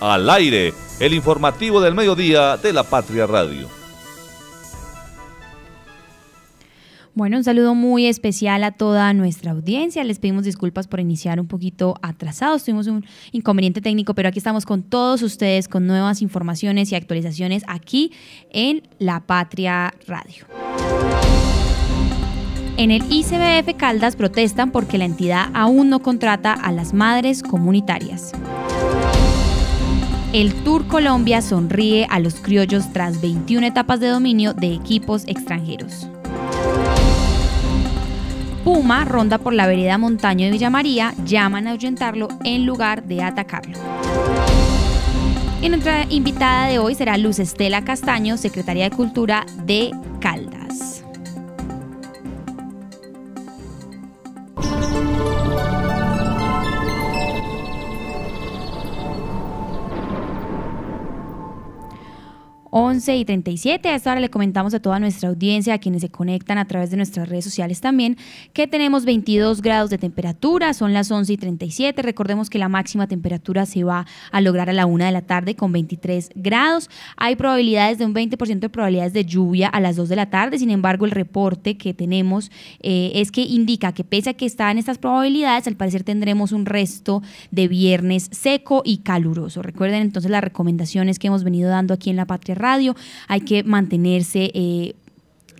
Al aire, el informativo del mediodía de la Patria Radio. Bueno, un saludo muy especial a toda nuestra audiencia. Les pedimos disculpas por iniciar un poquito atrasados. Tuvimos un inconveniente técnico, pero aquí estamos con todos ustedes con nuevas informaciones y actualizaciones aquí en La Patria Radio. En el ICBF Caldas protestan porque la entidad aún no contrata a las madres comunitarias. El Tour Colombia sonríe a los criollos tras 21 etapas de dominio de equipos extranjeros. Puma ronda por la vereda Montaño de Villa María, llaman a ahuyentarlo en lugar de atacarlo. Y nuestra invitada de hoy será Luz Estela Castaño, secretaria de Cultura de Caldas. 11 y 37. A esta hora le comentamos a toda nuestra audiencia, a quienes se conectan a través de nuestras redes sociales también, que tenemos 22 grados de temperatura, son las 11 y 37. Recordemos que la máxima temperatura se va a lograr a la 1 de la tarde con 23 grados. Hay probabilidades de un 20% de probabilidades de lluvia a las 2 de la tarde, sin embargo el reporte que tenemos eh, es que indica que pese a que están estas probabilidades, al parecer tendremos un resto de viernes seco y caluroso. Recuerden entonces las recomendaciones que hemos venido dando aquí en la Patria radio, hay que mantenerse eh,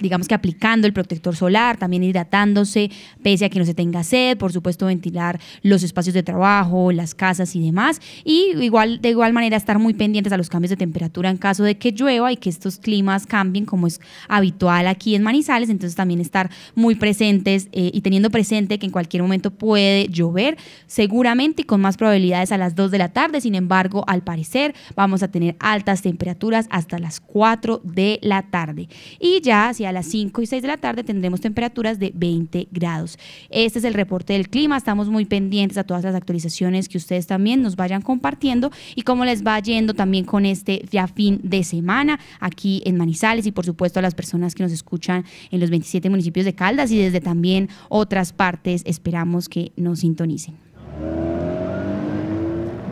digamos que aplicando el protector solar, también hidratándose, pese a que no se tenga sed, por supuesto ventilar los espacios de trabajo, las casas y demás, y igual de igual manera estar muy pendientes a los cambios de temperatura en caso de que llueva y que estos climas cambien como es habitual aquí en Manizales, entonces también estar muy presentes eh, y teniendo presente que en cualquier momento puede llover, seguramente y con más probabilidades a las 2 de la tarde, sin embargo, al parecer vamos a tener altas temperaturas hasta las 4 de la tarde. Y ya hacia a las 5 y 6 de la tarde tendremos temperaturas de 20 grados. Este es el reporte del clima. Estamos muy pendientes a todas las actualizaciones que ustedes también nos vayan compartiendo y cómo les va yendo también con este ya fin de semana aquí en Manizales y por supuesto a las personas que nos escuchan en los 27 municipios de Caldas y desde también otras partes esperamos que nos sintonicen.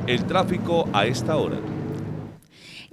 El tráfico a esta hora.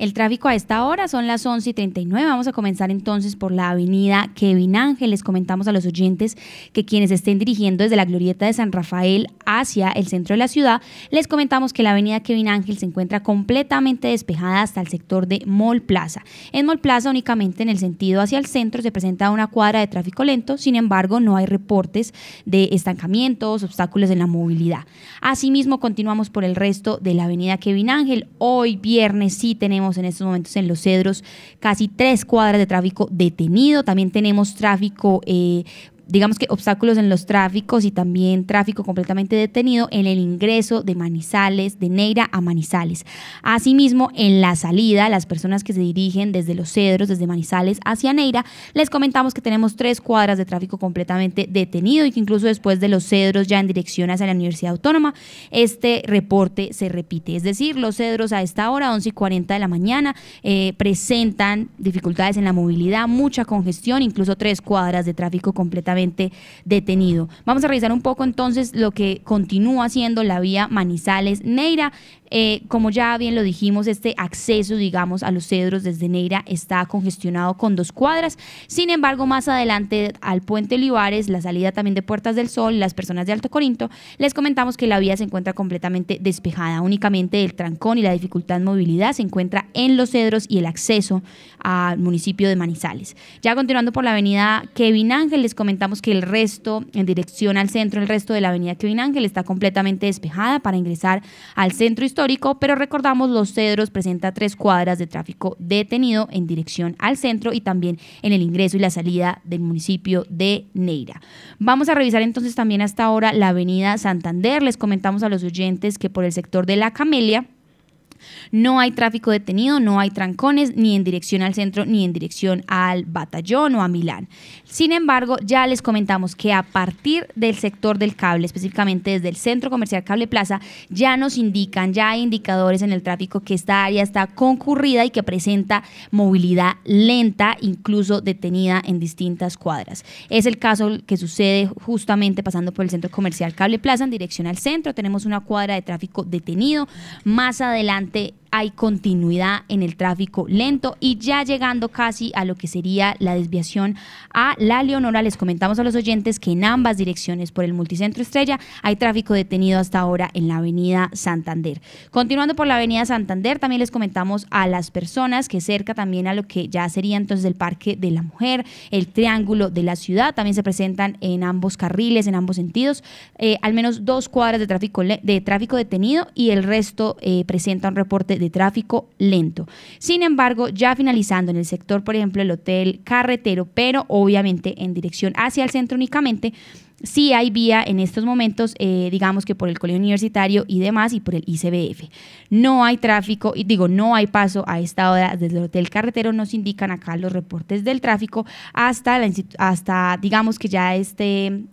El tráfico a esta hora son las 11 y 39. Vamos a comenzar entonces por la avenida Kevin Ángel. Les comentamos a los oyentes que quienes estén dirigiendo desde la glorieta de San Rafael hacia el centro de la ciudad, les comentamos que la avenida Kevin Ángel se encuentra completamente despejada hasta el sector de Mall Plaza. En Mall Plaza únicamente en el sentido hacia el centro se presenta una cuadra de tráfico lento, sin embargo no hay reportes de estancamientos, obstáculos en la movilidad. Asimismo continuamos por el resto de la avenida Kevin Ángel. Hoy viernes sí tenemos en estos momentos en Los Cedros casi tres cuadras de tráfico detenido. También tenemos tráfico eh, digamos que obstáculos en los tráficos y también tráfico completamente detenido en el ingreso de Manizales, de Neira a Manizales. Asimismo, en la salida, las personas que se dirigen desde Los Cedros, desde Manizales hacia Neira, les comentamos que tenemos tres cuadras de tráfico completamente detenido y que incluso después de Los Cedros, ya en dirección hacia la Universidad Autónoma, este reporte se repite. Es decir, Los Cedros a esta hora, 11 y 40 de la mañana, eh, presentan dificultades en la movilidad, mucha congestión, incluso tres cuadras de tráfico completamente detenido. Vamos a revisar un poco entonces lo que continúa siendo la vía Manizales-Neira. Eh, como ya bien lo dijimos, este acceso, digamos, a los cedros desde Neira está congestionado con dos cuadras. Sin embargo, más adelante al puente Olivares, la salida también de Puertas del Sol, las personas de Alto Corinto, les comentamos que la vía se encuentra completamente despejada. Únicamente el trancón y la dificultad en movilidad se encuentra en los cedros y el acceso al municipio de Manizales. Ya continuando por la avenida Kevin Ángel, les comentamos que el resto, en dirección al centro, el resto de la avenida Kevin Ángel está completamente despejada para ingresar al centro histórico pero recordamos Los Cedros presenta tres cuadras de tráfico detenido en dirección al centro y también en el ingreso y la salida del municipio de Neira. Vamos a revisar entonces también hasta ahora la avenida Santander. Les comentamos a los oyentes que por el sector de La Camelia, no hay tráfico detenido, no hay trancones ni en dirección al centro ni en dirección al batallón o a Milán. Sin embargo, ya les comentamos que a partir del sector del cable, específicamente desde el centro comercial Cable Plaza, ya nos indican, ya hay indicadores en el tráfico que esta área está concurrida y que presenta movilidad lenta, incluso detenida en distintas cuadras. Es el caso que sucede justamente pasando por el centro comercial Cable Plaza en dirección al centro. Tenemos una cuadra de tráfico detenido. Más adelante like hay continuidad en el tráfico lento y ya llegando casi a lo que sería la desviación a La Leonora, les comentamos a los oyentes que en ambas direcciones por el multicentro Estrella hay tráfico detenido hasta ahora en la avenida Santander. Continuando por la avenida Santander, también les comentamos a las personas que cerca también a lo que ya sería entonces el Parque de la Mujer, el Triángulo de la Ciudad, también se presentan en ambos carriles, en ambos sentidos, eh, al menos dos cuadras de tráfico, de tráfico detenido y el resto eh, presenta un reporte tráfico lento. Sin embargo, ya finalizando en el sector, por ejemplo, el Hotel Carretero, pero obviamente en dirección hacia el centro únicamente, sí hay vía en estos momentos, eh, digamos que por el colegio universitario y demás, y por el ICBF. No hay tráfico, y digo, no hay paso a esta hora desde el hotel carretero, nos indican acá los reportes del tráfico hasta, la, hasta digamos que ya esta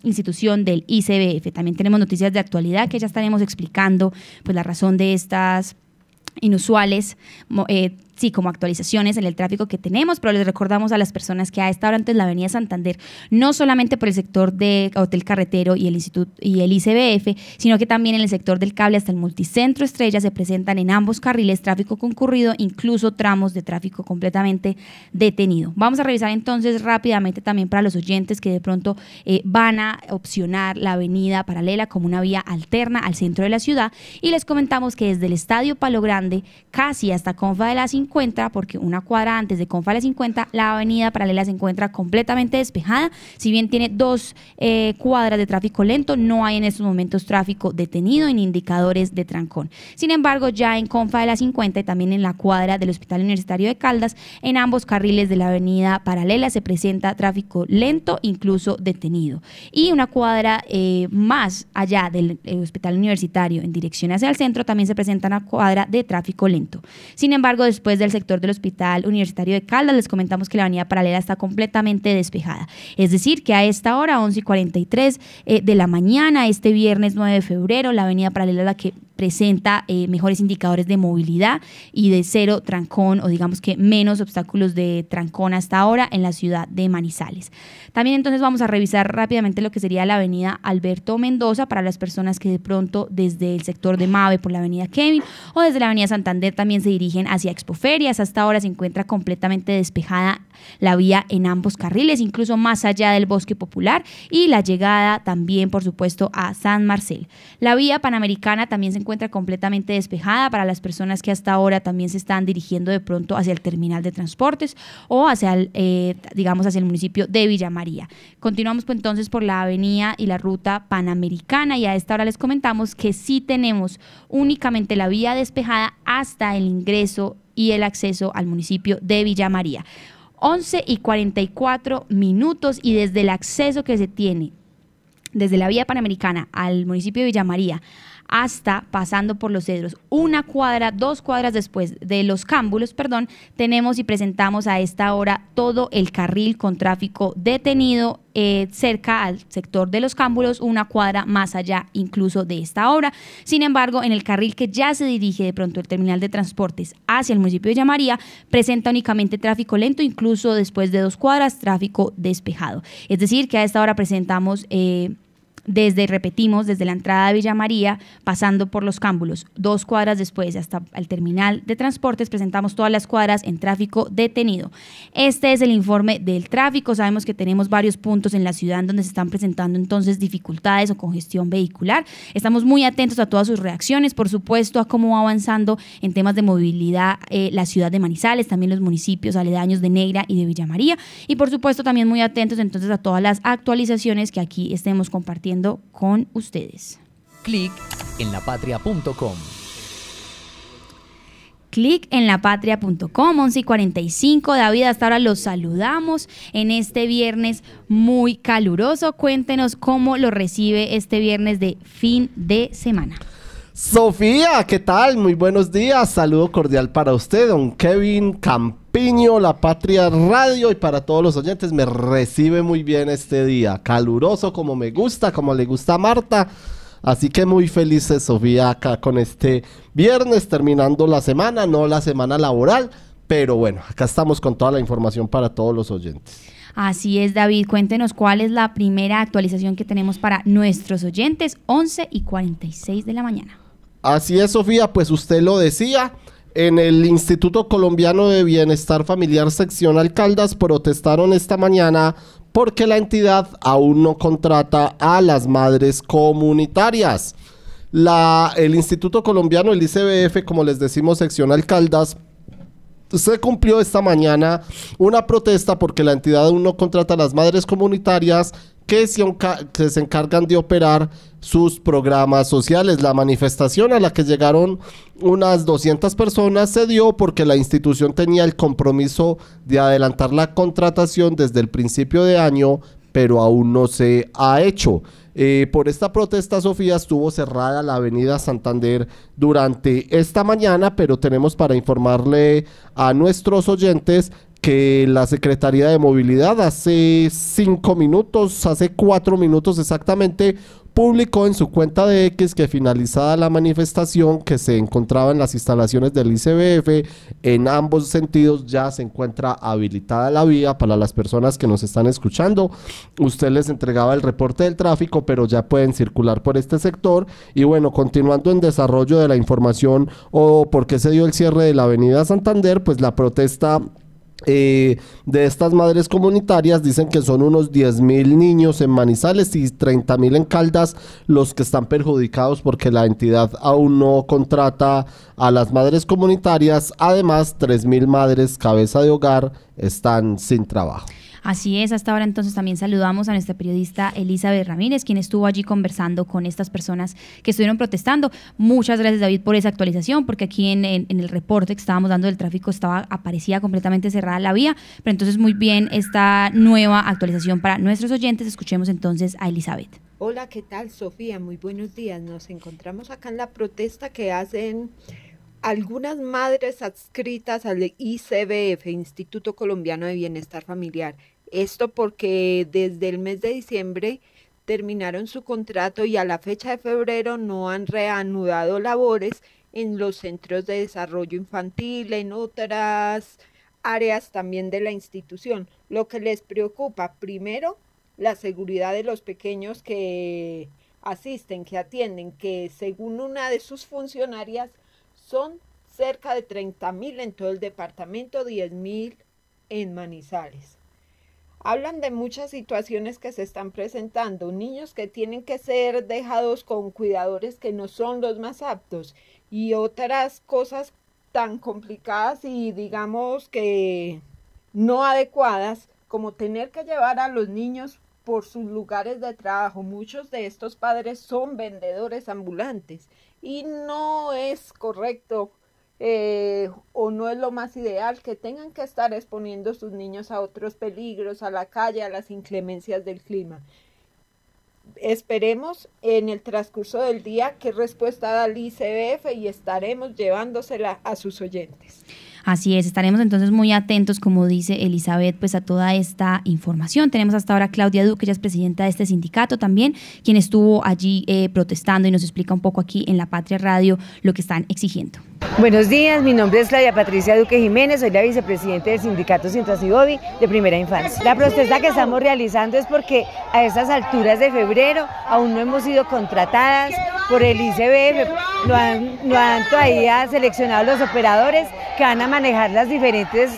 institución del ICBF. También tenemos noticias de actualidad que ya estaremos explicando, pues la razón de estas inusuales. Eh, sí, como actualizaciones en el tráfico que tenemos, pero les recordamos a las personas que a esta hora antes la Avenida Santander, no solamente por el sector de Hotel Carretero y el Instituto y el ICBF, sino que también en el sector del cable hasta el multicentro Estrella se presentan en ambos carriles tráfico concurrido, incluso tramos de tráfico completamente detenido. Vamos a revisar entonces rápidamente también para los oyentes que de pronto eh, van a opcionar la avenida paralela como una vía alterna al centro de la ciudad y les comentamos que desde el Estadio Palo Grande casi hasta Confa de la 5 porque una cuadra antes de Confales 50, la avenida paralela se encuentra completamente despejada. Si bien tiene dos eh, cuadras de tráfico lento, no hay en estos momentos tráfico detenido ni indicadores de trancón. Sin embargo, ya en Confa de la 50 y también en la cuadra del Hospital Universitario de Caldas, en ambos carriles de la avenida paralela se presenta tráfico lento, incluso detenido. Y una cuadra eh, más allá del eh, Hospital Universitario en dirección hacia el centro también se presenta una cuadra de tráfico lento. Sin embargo, después del sector del Hospital Universitario de Caldas, les comentamos que la avenida paralela está completamente despejada. Es decir, que a esta hora, 11 y 43 eh, de la mañana, este viernes 9 de febrero, la avenida paralela es la que presenta eh, mejores indicadores de movilidad y de cero trancón o digamos que menos obstáculos de trancón hasta ahora en la ciudad de Manizales. También entonces vamos a revisar rápidamente lo que sería la avenida Alberto Mendoza para las personas que de pronto desde el sector de Mave por la avenida Kevin o desde la avenida Santander también se dirigen hacia Expoferias. Hasta ahora se encuentra completamente despejada la vía en ambos carriles, incluso más allá del bosque popular y la llegada también por supuesto a San Marcel. La vía panamericana también se encuentra encuentra completamente despejada para las personas que hasta ahora también se están dirigiendo de pronto hacia el terminal de transportes o hacia el, eh, digamos, hacia el municipio de Villa María. Continuamos pues, entonces por la avenida y la ruta panamericana y a esta hora les comentamos que sí tenemos únicamente la vía despejada hasta el ingreso y el acceso al municipio de Villa María. 11 y 44 minutos y desde el acceso que se tiene desde la vía panamericana al municipio de Villa María hasta pasando por los cedros. Una cuadra, dos cuadras después de los cámbulos, perdón, tenemos y presentamos a esta hora todo el carril con tráfico detenido eh, cerca al sector de los cámbulos, una cuadra más allá incluso de esta hora. Sin embargo, en el carril que ya se dirige de pronto el terminal de transportes hacia el municipio de Llamaría, presenta únicamente tráfico lento, incluso después de dos cuadras, tráfico despejado. Es decir, que a esta hora presentamos... Eh, desde, repetimos, desde la entrada de Villa María, pasando por los cámbulos, dos cuadras después hasta el terminal de transportes, presentamos todas las cuadras en tráfico detenido. Este es el informe del tráfico. Sabemos que tenemos varios puntos en la ciudad donde se están presentando entonces dificultades o congestión vehicular. Estamos muy atentos a todas sus reacciones, por supuesto, a cómo va avanzando en temas de movilidad eh, la ciudad de Manizales, también los municipios aledaños de Negra y de Villa María. Y por supuesto, también muy atentos entonces a todas las actualizaciones que aquí estemos compartiendo con ustedes. Clic en lapatria.com. Clic en lapatria.com, 11 y 45. David, hasta ahora los saludamos en este viernes muy caluroso. Cuéntenos cómo lo recibe este viernes de fin de semana. Sofía, ¿qué tal? Muy buenos días. Saludo cordial para usted, don Kevin Campiño, La Patria Radio y para todos los oyentes. Me recibe muy bien este día, caluroso como me gusta, como le gusta a Marta. Así que muy felices, Sofía, acá con este viernes terminando la semana, no la semana laboral, pero bueno, acá estamos con toda la información para todos los oyentes. Así es, David. Cuéntenos cuál es la primera actualización que tenemos para nuestros oyentes, 11 y 46 de la mañana. Así es, Sofía, pues usted lo decía. En el Instituto Colombiano de Bienestar Familiar Sección Alcaldas protestaron esta mañana porque la entidad aún no contrata a las madres comunitarias. El Instituto Colombiano, el ICBF, como les decimos, sección Alcaldas, se cumplió esta mañana una protesta porque la entidad aún no contrata a las madres comunitarias que se, encargan de operar sus programas sociales. La manifestación a la que llegaron unas 200 personas se dio porque la institución tenía el compromiso de adelantar la contratación desde el principio de año, pero aún no se ha hecho. Eh, por esta protesta, Sofía, estuvo cerrada la avenida Santander durante esta mañana, pero tenemos para informarle a nuestros oyentes que la Secretaría de Movilidad hace cinco minutos, hace cuatro minutos exactamente, publicó en su cuenta de X que finalizada la manifestación que se encontraba en las instalaciones del ICBF, en ambos sentidos ya se encuentra habilitada la vía para las personas que nos están escuchando. Usted les entregaba el reporte del tráfico, pero ya pueden circular por este sector. Y bueno, continuando en desarrollo de la información o por qué se dio el cierre de la avenida Santander, pues la protesta de estas madres comunitarias dicen que son unos 10 mil niños en Manizales y 30 mil en Caldas los que están perjudicados porque la entidad aún no contrata a las madres comunitarias. Además, 3 mil madres cabeza de hogar están sin trabajo. Así es, hasta ahora entonces también saludamos a nuestra periodista Elizabeth Ramírez, quien estuvo allí conversando con estas personas que estuvieron protestando. Muchas gracias David por esa actualización, porque aquí en, el reporte que estábamos dando del tráfico estaba aparecía completamente cerrada la vía, pero entonces muy bien esta nueva actualización para nuestros oyentes. Escuchemos entonces a Elizabeth. Hola, ¿qué tal Sofía? Muy buenos días. Nos encontramos acá en la protesta que hacen algunas madres adscritas al ICBF, Instituto Colombiano de Bienestar Familiar. Esto porque desde el mes de diciembre terminaron su contrato y a la fecha de febrero no han reanudado labores en los centros de desarrollo infantil, en otras áreas también de la institución. Lo que les preocupa, primero, la seguridad de los pequeños que asisten, que atienden, que según una de sus funcionarias son cerca de 30 mil en todo el departamento, 10 mil en Manizales. Hablan de muchas situaciones que se están presentando, niños que tienen que ser dejados con cuidadores que no son los más aptos y otras cosas tan complicadas y digamos que no adecuadas como tener que llevar a los niños por sus lugares de trabajo. Muchos de estos padres son vendedores ambulantes y no es correcto eh, o no es lo más ideal que tengan que estar exponiendo sus niños a otros peligros, a la calle, a las inclemencias del clima. Esperemos en el transcurso del día qué respuesta da el ICBF y estaremos llevándosela a sus oyentes. Así es, estaremos entonces muy atentos, como dice Elizabeth, pues a toda esta información. Tenemos hasta ahora a Claudia Duque, ella es presidenta de este sindicato también, quien estuvo allí eh, protestando y nos explica un poco aquí en La Patria Radio lo que están exigiendo. Buenos días, mi nombre es Claudia Patricia Duque Jiménez, soy la vicepresidenta del sindicato Sintrasibobi de Primera Infancia. La protesta que estamos realizando es porque a estas alturas de febrero aún no hemos sido contratadas por el ICBF, no no han todavía seleccionado los operadores que van a manejar las diferentes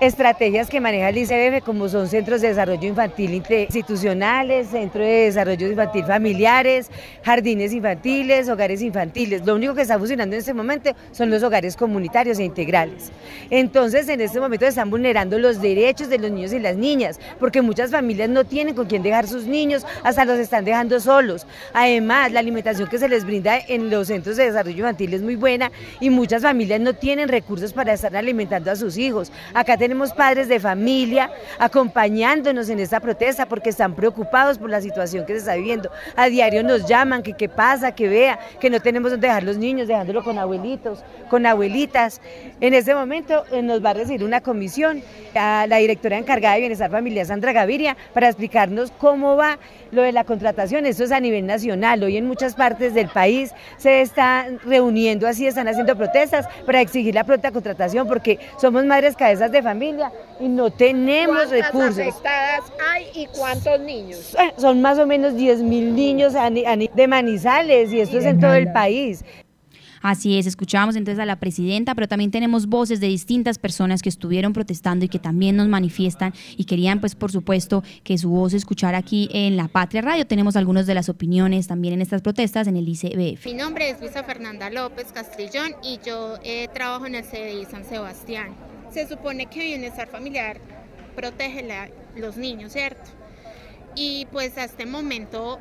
estrategias que maneja el ICBF, como son centros de desarrollo infantil institucionales, centros de desarrollo infantil familiares, jardines infantiles, hogares infantiles. Lo único que está funcionando en este momento son los hogares comunitarios e integrales. Entonces, en este momento están vulnerando los derechos de los niños y las niñas, porque muchas familias no tienen con quién dejar sus niños, hasta los están dejando solos. Además, la alimentación que se les brinda en los centros de desarrollo infantil es muy buena y muchas familias no tienen recursos para estar alimentando a sus hijos. Acá tenemos padres de familia acompañándonos en esta protesta porque están preocupados por la situación que se está viviendo. A diario nos llaman que qué pasa, que vea, que no tenemos donde dejar los niños, dejándolo con abuelitos, con abuelitas. En este momento eh, nos va a recibir una comisión a la directora encargada de Bienestar Familiar, Sandra Gaviria, para explicarnos cómo va lo de la contratación. Esto es a nivel nacional. Hoy en muchas partes del país se están reuniendo así, están haciendo protestas para exigir la pronta contratación porque somos madres cabezas de familia familia y no tenemos recursos. afectadas hay y cuántos niños? Eh, son más o menos 10 mil niños de Manizales y esto es en todo el país. Así es, escuchábamos entonces a la presidenta, pero también tenemos voces de distintas personas que estuvieron protestando y que también nos manifiestan y querían, pues, por supuesto, que su voz se escuchara aquí en La Patria Radio. Tenemos algunas de las opiniones también en estas protestas en el ICBF. Mi nombre es Luisa Fernanda López Castrillón y yo eh, trabajo en el CDI San Sebastián. Se supone que bienestar familiar protege a los niños, ¿cierto? Y pues a este momento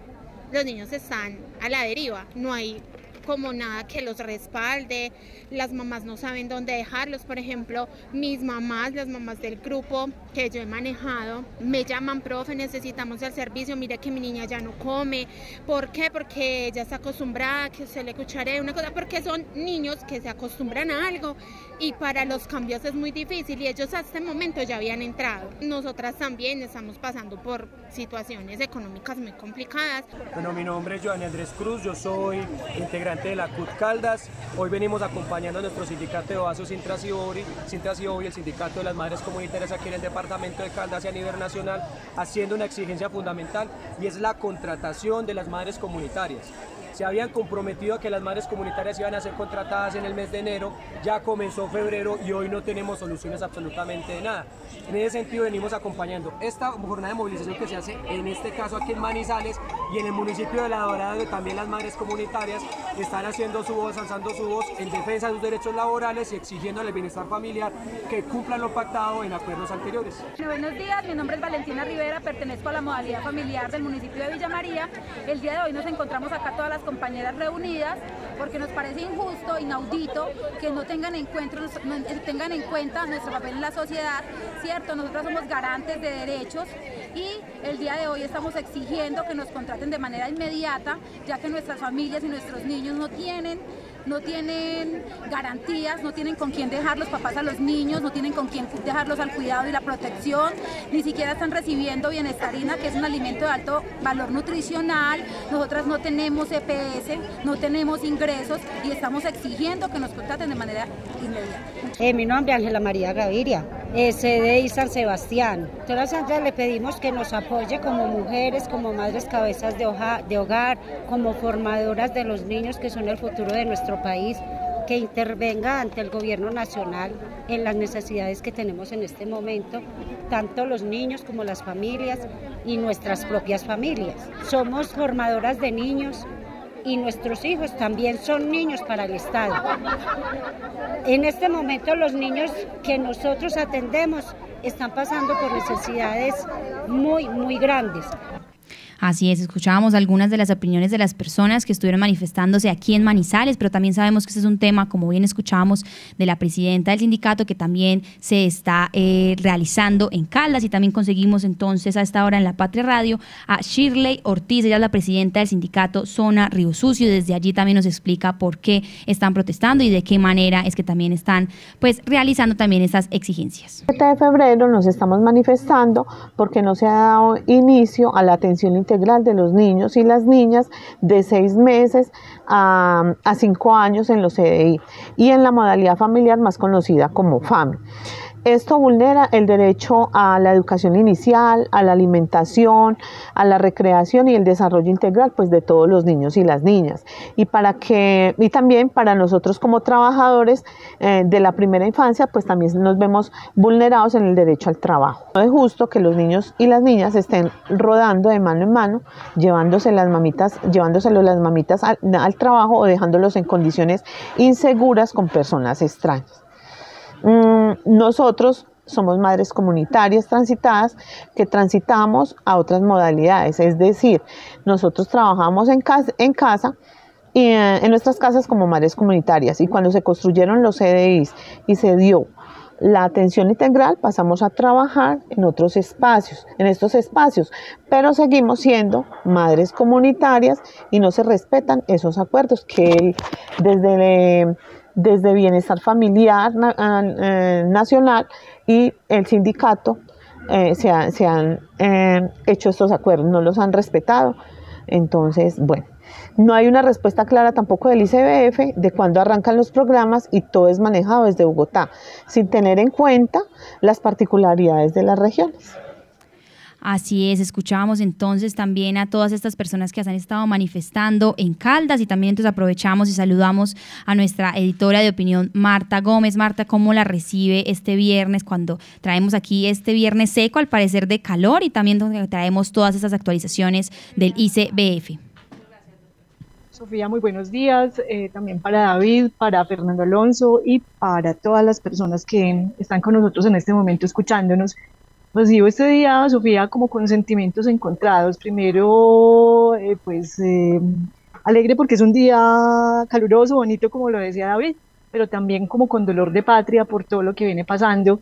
los niños están a la deriva, no hay como nada que los respalde, las mamás no saben dónde dejarlos, por ejemplo, mis mamás, las mamás del grupo que yo he manejado, me llaman, profe, necesitamos el servicio, mire que mi niña ya no come, ¿por qué? Porque ella está acostumbrada que se le cucharé una cosa, porque son niños que se acostumbran a algo y para los cambios es muy difícil y ellos hasta este momento ya habían entrado. Nosotras también estamos pasando por situaciones económicas muy complicadas. Bueno, mi nombre es Joan Andrés Cruz, yo soy integrante de la CUT Caldas. Hoy venimos acompañando a nuestro sindicato de Oasos Sintra Ciori, el sindicato de las madres comunitarias aquí en el departamento de Caldas y a nivel nacional, haciendo una exigencia fundamental y es la contratación de las madres comunitarias se habían comprometido a que las madres comunitarias iban a ser contratadas en el mes de enero, ya comenzó febrero y hoy no tenemos soluciones absolutamente de nada. En ese sentido venimos acompañando esta jornada de movilización que se hace en este caso aquí en Manizales y en el municipio de La Dorada, donde también las madres comunitarias están haciendo su voz, alzando su voz en defensa de sus derechos laborales y exigiendo al bienestar familiar que cumplan lo pactado en acuerdos anteriores. Buenos días, mi nombre es Valentina Rivera, pertenezco a la modalidad familiar del municipio de Villa María. El día de hoy nos encontramos acá todas las compañeras reunidas porque nos parece injusto, inaudito que no tengan en cuenta, tengan en cuenta nuestro papel en la sociedad, ¿cierto? Nosotros somos garantes de derechos y el día de hoy estamos exigiendo que nos contraten de manera inmediata, ya que nuestras familias y nuestros niños no tienen no tienen garantías, no tienen con quién dejar los papás a los niños, no tienen con quién dejarlos al cuidado y la protección, ni siquiera están recibiendo bienestarina, que es un alimento de alto valor nutricional. Nosotras no tenemos EPS, no tenemos ingresos y estamos exigiendo que nos contraten de manera inmediata. Eh, mi nombre es Ángela María Gaviria, eh, CDI San Sebastián. Todas las le pedimos que nos apoye como mujeres, como madres cabezas de, de hogar, como formadoras de los niños que son el futuro de nuestro país, que intervenga ante el gobierno nacional en las necesidades que tenemos en este momento, tanto los niños como las familias y nuestras propias familias. Somos formadoras de niños y nuestros hijos también son niños para el Estado. En este momento los niños que nosotros atendemos están pasando por necesidades muy, muy grandes. Así es, escuchábamos algunas de las opiniones de las personas que estuvieron manifestándose aquí en Manizales, pero también sabemos que este es un tema, como bien escuchábamos, de la presidenta del sindicato que también se está eh, realizando en Caldas y también conseguimos entonces a esta hora en la Patria Radio a Shirley Ortiz, ella es la presidenta del sindicato Zona Río Sucio, desde allí también nos explica por qué están protestando y de qué manera es que también están pues realizando también estas exigencias. El 7 de febrero nos estamos manifestando porque no se ha dado inicio a la atención integral de los niños y las niñas de seis meses a, a cinco años en los CDI y en la modalidad familiar más conocida como FAMI. Esto vulnera el derecho a la educación inicial, a la alimentación, a la recreación y el desarrollo integral pues, de todos los niños y las niñas. Y, para que, y también para nosotros como trabajadores eh, de la primera infancia, pues también nos vemos vulnerados en el derecho al trabajo. No es justo que los niños y las niñas estén rodando de mano en mano, llevándose las mamitas, las mamitas al trabajo o dejándolos en condiciones inseguras con personas extrañas. Mm, nosotros somos madres comunitarias transitadas que transitamos a otras modalidades, es decir, nosotros trabajamos en casa, en casa y eh, en nuestras casas como madres comunitarias. Y cuando se construyeron los CDIs y se dio la atención integral pasamos a trabajar en otros espacios, en estos espacios, pero seguimos siendo madres comunitarias y no se respetan esos acuerdos que desde desde Bienestar Familiar eh, Nacional y el sindicato eh, se, han eh, hecho estos acuerdos, no los han respetado. Entonces, bueno, no hay una respuesta clara tampoco del ICBF de cuándo arrancan los programas y todo es manejado desde Bogotá, sin tener en cuenta las particularidades de las regiones. Así es, escuchábamos entonces también a todas estas personas que se han estado manifestando en Caldas y también entonces aprovechamos y saludamos a nuestra editora de opinión Marta Gómez. Marta, ¿cómo la recibe este viernes cuando traemos aquí este viernes seco al parecer de calor y también donde traemos todas estas actualizaciones del ICBF? Sofía, muy buenos días. Eh, también para David, para Fernando Alonso y para todas las personas que están con nosotros en este momento escuchándonos. Recibo este día, Sofía, como con sentimientos encontrados. Primero, eh, pues eh, alegre porque es un día caluroso, bonito, como lo decía David, pero también como con dolor de patria por todo lo que viene pasando,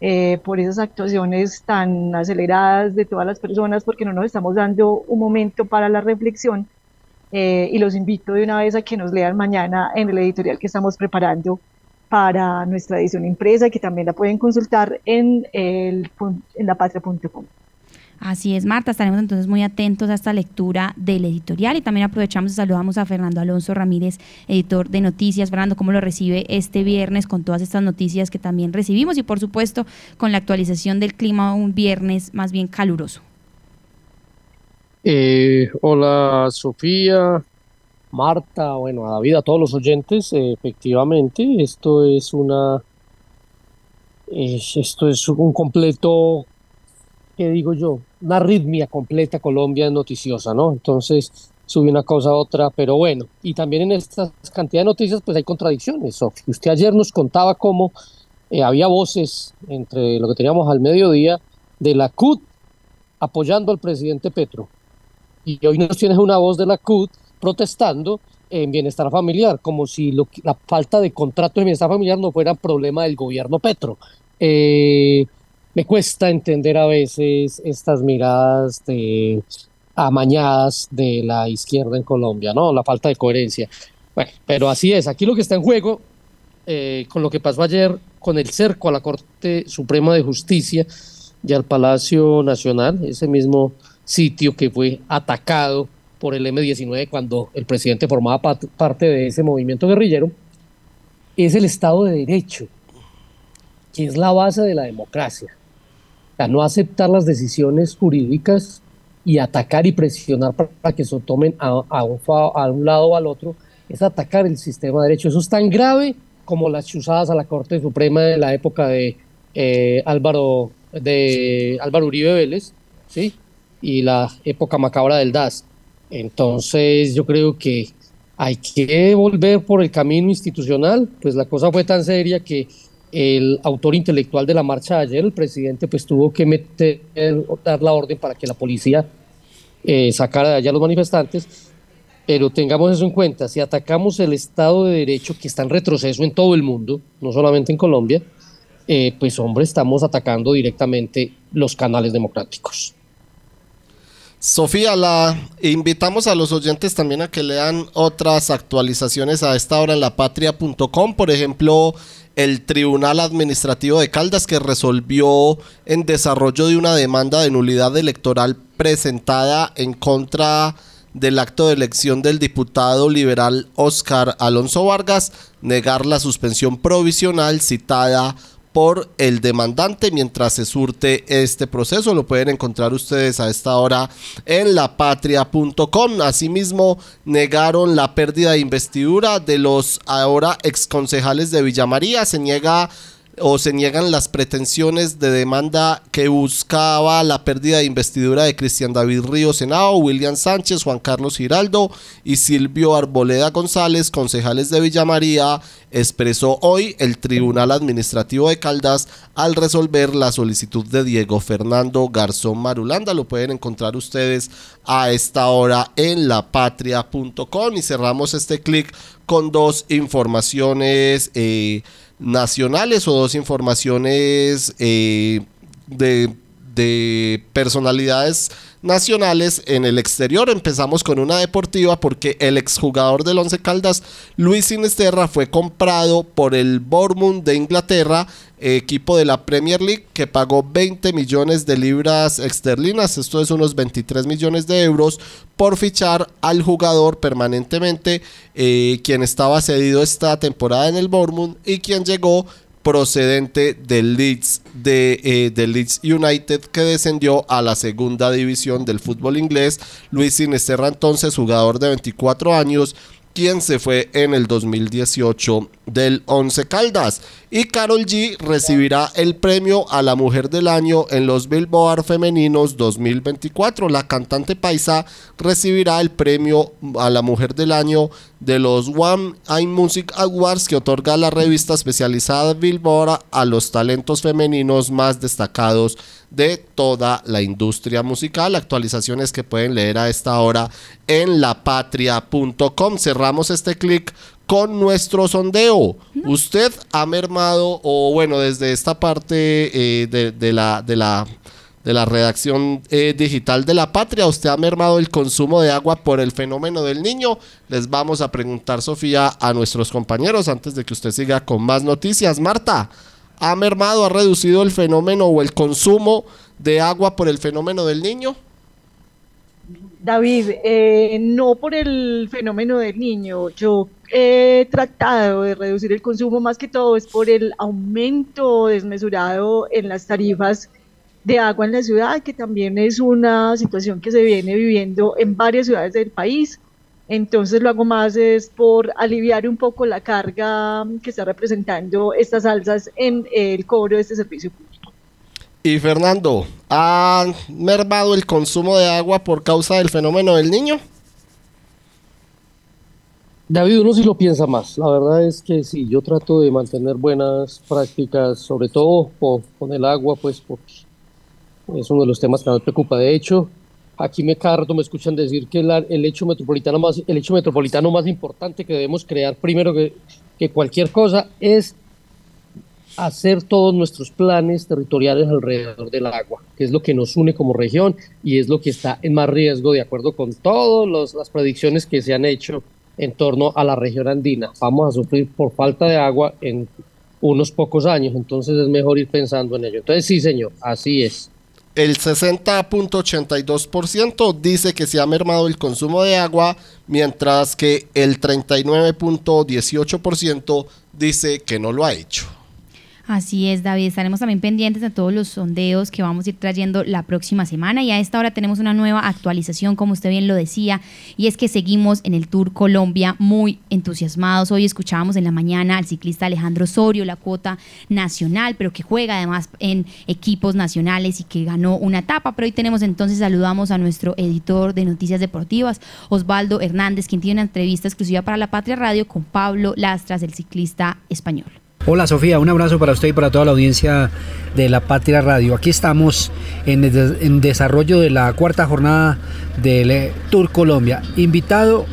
eh, por esas actuaciones tan aceleradas de todas las personas, porque no nos estamos dando un momento para la reflexión. y los invito de una vez a que nos lean mañana en el editorial que estamos preparando para nuestra edición impresa, que también la pueden consultar en, el, en lapatria.com. Así es, Marta, estaremos entonces muy atentos a esta lectura del editorial y también aprovechamos y saludamos a Fernando Alonso Ramírez, editor de noticias. Fernando, ¿cómo lo recibe este viernes con todas estas noticias que también recibimos y por supuesto con la actualización del clima un viernes más bien caluroso? Eh, hola Sofía, Marta, bueno, a David, a todos los oyentes, efectivamente, esto es una, esto es un completo, ¿qué digo yo? Una arritmia completa Colombia noticiosa, ¿no? Entonces, sube una cosa a otra, pero bueno, y también en esta cantidad de noticias, pues hay contradicciones, Sofía. Usted ayer nos contaba cómo eh, había voces entre lo que teníamos al mediodía de la CUT apoyando al presidente Petro. Y hoy nos tienes una voz de la CUT protestando en bienestar familiar, como si lo, la falta de contrato de bienestar familiar no fuera problema del gobierno Petro. Eh, me cuesta entender a veces estas miradas de amañadas de la izquierda en Colombia, ¿no? La falta de coherencia. Bueno, pero así es. Aquí lo que está en juego, eh, con lo que pasó ayer con el cerco a la Corte Suprema de Justicia y al Palacio Nacional, ese mismo sitio que fue atacado por el M-19 cuando el presidente formaba parte de ese movimiento guerrillero, es el Estado de Derecho, que es la base de la democracia. O sea, no aceptar las decisiones jurídicas y atacar y presionar para que se tomen a, un, a un lado o al otro, es atacar el sistema de derecho. Eso es tan grave como las chuzadas a la Corte Suprema de la época de eh, Álvaro de Álvaro Uribe Vélez, ¿sí? y la época macabra del DAS. Entonces yo creo que hay que volver por el camino institucional, pues la cosa fue tan seria que el autor intelectual de la marcha de ayer, el presidente, pues tuvo que meter, dar la orden para que la policía eh, sacara de allá a los manifestantes, pero tengamos eso en cuenta, si atacamos el Estado de Derecho que está en retroceso en todo el mundo, no solamente en Colombia, eh, pues hombre, estamos atacando directamente los canales democráticos. Sofía, la invitamos a los oyentes también a que lean otras actualizaciones a esta hora en lapatria.com, por ejemplo, el Tribunal Administrativo de Caldas que resolvió en desarrollo de una demanda de nulidad electoral presentada en contra del acto de elección del diputado liberal Oscar Alonso Vargas, negar la suspensión provisional citada por el demandante mientras se surte este proceso. Lo pueden encontrar ustedes a esta hora en lapatria.com. Asimismo, negaron la pérdida de investidura de los ahora exconcejales de Villa María. Se niega o se niegan las pretensiones de demanda que buscaba la pérdida de investidura de Cristian David Ríos Senado, William Sánchez, Juan Carlos Giraldo y Silvio Arboleda González, concejales de Villa María, expresó hoy el Tribunal Administrativo de Caldas al resolver la solicitud de Diego Fernando Garzón Marulanda. Lo pueden encontrar ustedes a esta hora en lapatria.com y cerramos este clic con dos informaciones. Eh, nacionales o dos informaciones eh, de, de personalidades nacionales en el exterior. Empezamos con una deportiva porque el exjugador del Once Caldas, Luis Sinesterra, fue comprado por el Bournemouth de Inglaterra, equipo de la Premier League, que pagó 20 millones de libras esterlinas, esto es unos 23 millones de euros, por fichar al jugador permanentemente, eh, quien estaba cedido esta temporada en el Bournemouth y quien llegó procedente del Leeds, de, eh, Leeds United que descendió a la segunda división del fútbol inglés. Luis Sinesterra entonces, jugador de 24 años, quien se fue en el 2018 del Once Caldas. Y Carol G recibirá el premio a la Mujer del Año en los Billboard Femeninos 2024. La cantante paisa recibirá el premio a la Mujer del Año de los One Eye Music Awards que otorga la revista especializada Billboard a los talentos femeninos más destacados de toda la industria musical. Actualizaciones que pueden leer a esta hora en lapatria.com. Cerramos este clic con nuestro sondeo. Usted ha mermado, o bueno, desde esta parte eh, de, de la, de la de la redacción eh, digital de la patria. Usted ha mermado el consumo de agua por el fenómeno del niño. Les vamos a preguntar, Sofía, a nuestros compañeros antes de que usted siga con más noticias. Marta, ¿ha mermado, ha reducido el fenómeno o el consumo de agua por el fenómeno del niño? David, eh, no por el fenómeno del niño. Yo he tratado de reducir el consumo más que todo es por el aumento desmesurado en las tarifas de agua en la ciudad, que también es una situación que se viene viviendo en varias ciudades del país. Entonces lo hago más es por aliviar un poco la carga que está representando estas alzas en el cobro de este servicio público. Y Fernando, ¿ha mermado el consumo de agua por causa del fenómeno del niño? David, uno sí lo piensa más. La verdad es que sí, yo trato de mantener buenas prácticas, sobre todo con, con el agua, pues porque es uno de los temas que más me preocupa. De hecho, aquí me carto, me escuchan decir que el, hecho metropolitano más, el hecho metropolitano más importante que debemos crear primero que, que cualquier cosa es hacer todos nuestros planes territoriales alrededor del agua, que es lo que nos une como región y es lo que está en más riesgo de acuerdo con todas las predicciones que se han hecho en torno a la región andina. Vamos a sufrir por falta de agua en unos pocos años, entonces es mejor ir pensando en ello. Entonces sí, señor, así es. El 60.82% dice que se ha mermado el consumo de agua, mientras que el 39.18% dice que no lo ha hecho. Así es, David. Estaremos también pendientes de todos los sondeos que vamos a ir trayendo la próxima semana. Y a esta hora tenemos una nueva actualización, como usted bien lo decía, y es que seguimos en el Tour Colombia muy entusiasmados. Hoy escuchábamos en la mañana al ciclista Alejandro Osorio, la cuota nacional, pero que juega además en equipos nacionales y que ganó una etapa. Pero hoy tenemos entonces, saludamos a nuestro editor de noticias deportivas, Osvaldo Hernández, quien tiene una entrevista exclusiva para La Patria Radio con Pablo Lastras, el ciclista español. Hola Sofía, un abrazo para usted y para toda la audiencia de La Patria Radio. Aquí estamos en, en desarrollo de la cuarta jornada del Tour Colombia. Invitado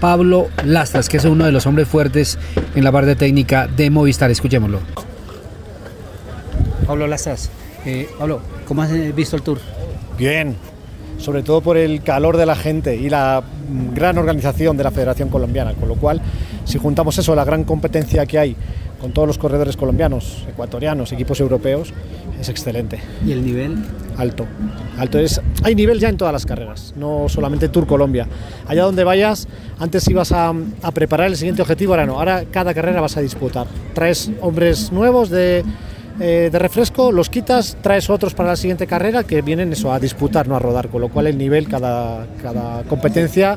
Pablo Lastras, que es uno de los hombres fuertes en la parte técnica de Movistar. Escuchémoslo. Pablo Lastras, eh, Pablo, ¿cómo has visto el Tour? Bien, sobre todo por el calor de la gente y la gran organización de la Federación Colombiana, con lo cual, si juntamos eso, la gran competencia que hay con todos los corredores colombianos, ecuatorianos, equipos europeos, es excelente. ¿Y el nivel? Alto. Alto es, hay nivel ya en todas las carreras, no solamente Tour Colombia. Allá donde vayas, antes ibas a, a preparar el siguiente objetivo, ahora no, ahora cada carrera vas a disputar. Traes hombres nuevos de, eh, de refresco, los quitas, traes otros para la siguiente carrera que vienen eso, a disputar, no a rodar, con lo cual el nivel, cada, cada competencia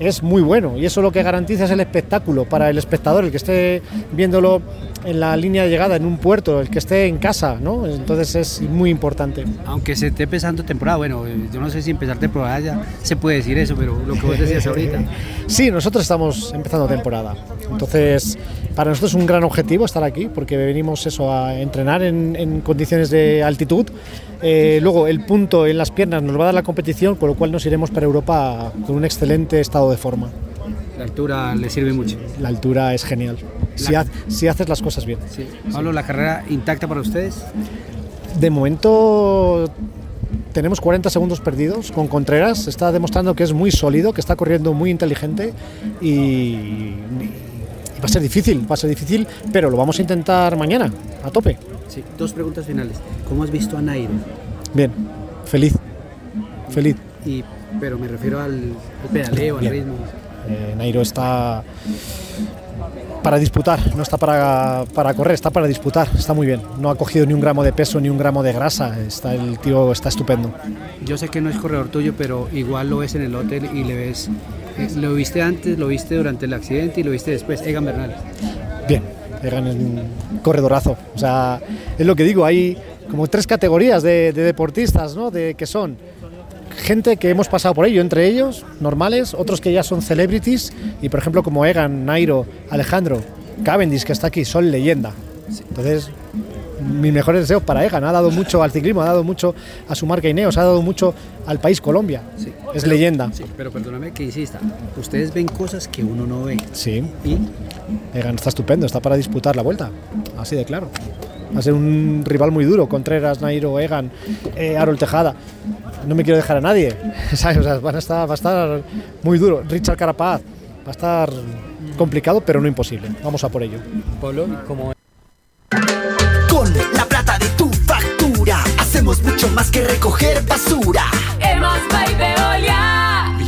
es muy bueno y eso lo que garantiza es el espectáculo para el espectador, el que esté viéndolo en la línea de llegada, en un puerto, el que esté en casa, ¿no? Entonces es muy importante. Aunque se esté empezando temporada, bueno, yo no sé si empezar temporada ya se puede decir eso, pero lo que vos decías ahorita. Sí, nosotros estamos empezando temporada. Entonces, para nosotros es un gran objetivo estar aquí, porque venimos eso a entrenar en, en condiciones de altitud. Eh, luego, el punto en las piernas nos va a dar la competición, con lo cual nos iremos para Europa con un excelente estado de forma. La altura le sirve mucho. La altura es genial, si, ha, si haces las cosas bien. Sí. Pablo, ¿la carrera intacta para ustedes? De momento tenemos 40 segundos perdidos con Contreras. Está demostrando que es muy sólido, que está corriendo muy inteligente y, y va a ser difícil, va a ser difícil, pero lo vamos a intentar mañana, a tope. Sí, dos preguntas finales. ¿Cómo has visto a Nairo? Bien, feliz, feliz. Y, pero me refiero al, al pedaleo, Bien. al ritmo. Eh, Nairo está para disputar, no está para, para, correr, está para disputar, está muy bien. No ha cogido ni un gramo de peso ni un gramo de grasa, está, el tío está estupendo. Yo sé que no es corredor tuyo, pero igual lo ves en el hotel y le ves, eh, lo viste antes, lo viste durante el accidente y lo viste después, Egan Bernal. Bien, Egan es un corredorazo, o sea, es lo que digo, hay como tres categorías de, de deportistas, ¿no? De, que son gente que hemos pasado por ello, entre ellos, normales, otros que ya son celebrities, y por ejemplo como Egan, Nairo, Alejandro, Cavendish, que está aquí, son leyenda. Entonces, mis mejores deseos para Egan, ha dado mucho al ciclismo, ha dado mucho a su marca Ineos, ha dado mucho al país Colombia. Sí, es pero, leyenda. Sí, pero perdóname que insista, ustedes ven cosas que uno no ve. Sí. ¿Y? Egan está estupendo, está para disputar la vuelta, así de claro. Va a ser un rival muy duro, Contreras, Nairo, Egan, eh, Harold Tejada. No me quiero dejar a nadie, ¿sabes? O sea, van a estar, va a estar muy duro. Richard Carapaz, va a estar complicado, pero no imposible. Vamos a por ello. Pablo, como Con la plata de tu factura, hacemos mucho más que recoger basura. Hemos Veolia.